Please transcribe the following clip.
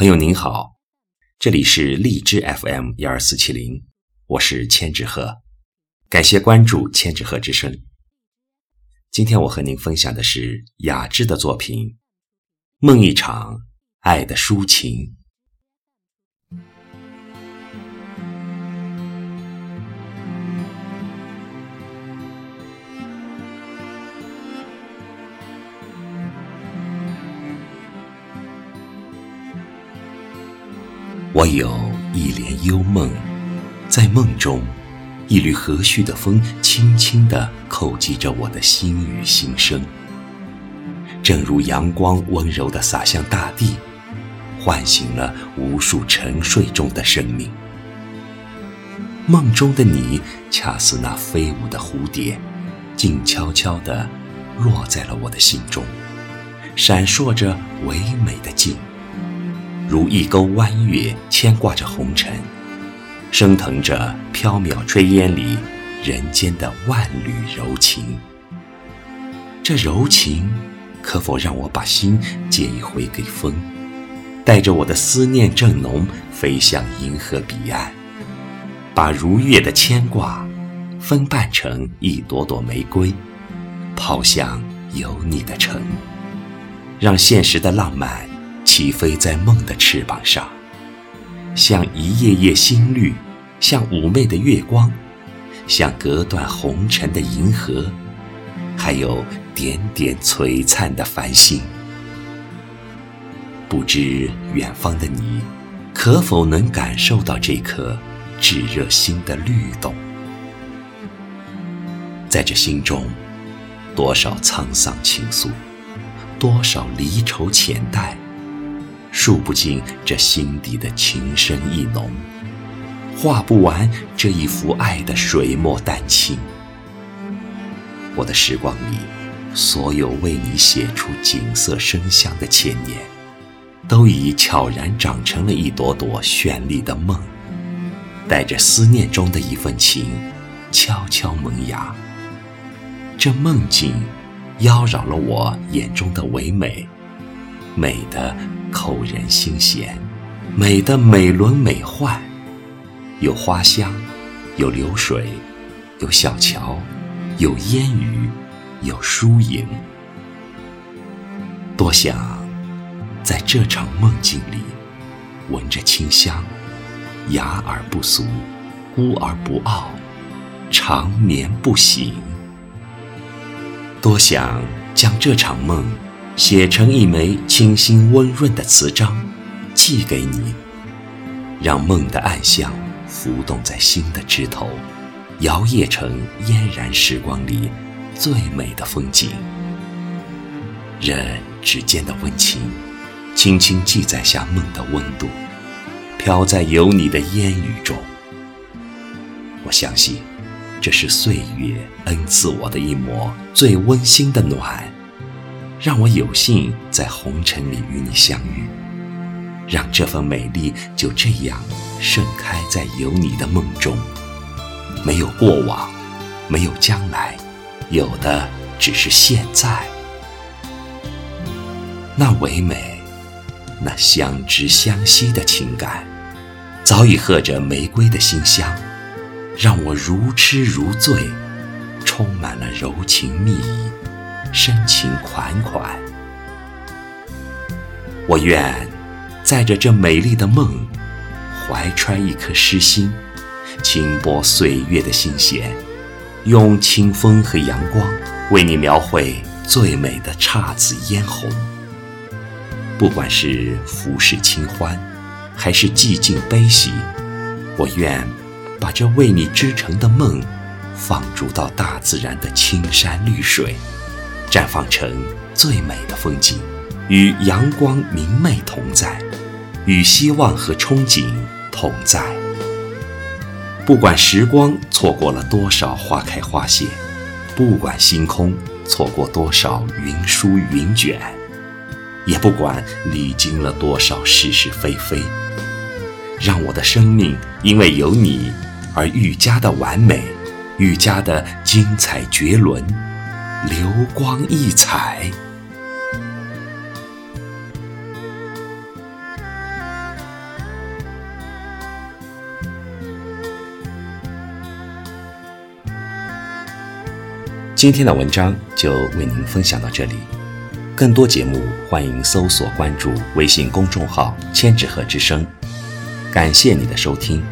朋友您好，这里是荔枝 FM 幺二四七零，我是千纸鹤，感谢关注千纸鹤之声。今天我和您分享的是雅致的作品《梦一场爱的抒情》。我有一帘幽梦，在梦中，一缕和煦的风轻轻地叩击着我的心与心声，正如阳光温柔地洒向大地，唤醒了无数沉睡中的生命。梦中的你，恰似那飞舞的蝴蝶，静悄悄地落在了我的心中，闪烁着唯美的静。如一钩弯月，牵挂着红尘，升腾着飘渺炊烟里人间的万缕柔情。这柔情，可否让我把心借一回给风，带着我的思念正浓，飞向银河彼岸，把如月的牵挂，分瓣成一朵朵玫瑰，抛向有你的城，让现实的浪漫。起飞在梦的翅膀上，像一叶叶新绿，像妩媚的月光，像隔断红尘的银河，还有点点璀璨的繁星。不知远方的你，可否能感受到这颗炙热心的律动？在这心中，多少沧桑情愫，多少离愁浅淡。数不尽这心底的情深意浓，画不完这一幅爱的水墨丹青。我的时光里，所有为你写出景色生香的千年，都已悄然长成了一朵朵绚丽的梦，带着思念中的一份情，悄悄萌芽。这梦境，妖娆了我眼中的唯美。美的扣人心弦，美的美轮美奂，有花香，有流水，有小桥，有烟雨，有疏影。多想在这场梦境里，闻着清香，雅而不俗，孤而不傲，长眠不醒。多想将这场梦。写成一枚清新温润的词章，寄给你，让梦的暗香浮动在心的枝头，摇曳成嫣然时光里最美的风景。任指尖的温情，轻轻记载下梦的温度，飘在有你的烟雨中。我相信，这是岁月恩赐我的一抹最温馨的暖。让我有幸在红尘里与你相遇，让这份美丽就这样盛开在有你的梦中。没有过往，没有将来，有的只是现在。那唯美，那相知相惜的情感，早已和着玫瑰的馨香，让我如痴如醉，充满了柔情蜜意。深情款款，我愿载着这美丽的梦，怀揣一颗诗心，轻拨岁月的心弦，用清风和阳光为你描绘最美的姹紫嫣红。不管是浮世清欢，还是寂静悲喜，我愿把这为你织成的梦，放逐到大自然的青山绿水。绽放成最美的风景，与阳光明媚同在，与希望和憧憬同在。不管时光错过了多少花开花谢，不管星空错过多少云舒云卷，也不管历经了多少是是非非，让我的生命因为有你而愈加的完美，愈加的精彩绝伦。流光溢彩。今天的文章就为您分享到这里更多节目欢迎搜索关注微信公众号千纸鹤之声感谢你的收听。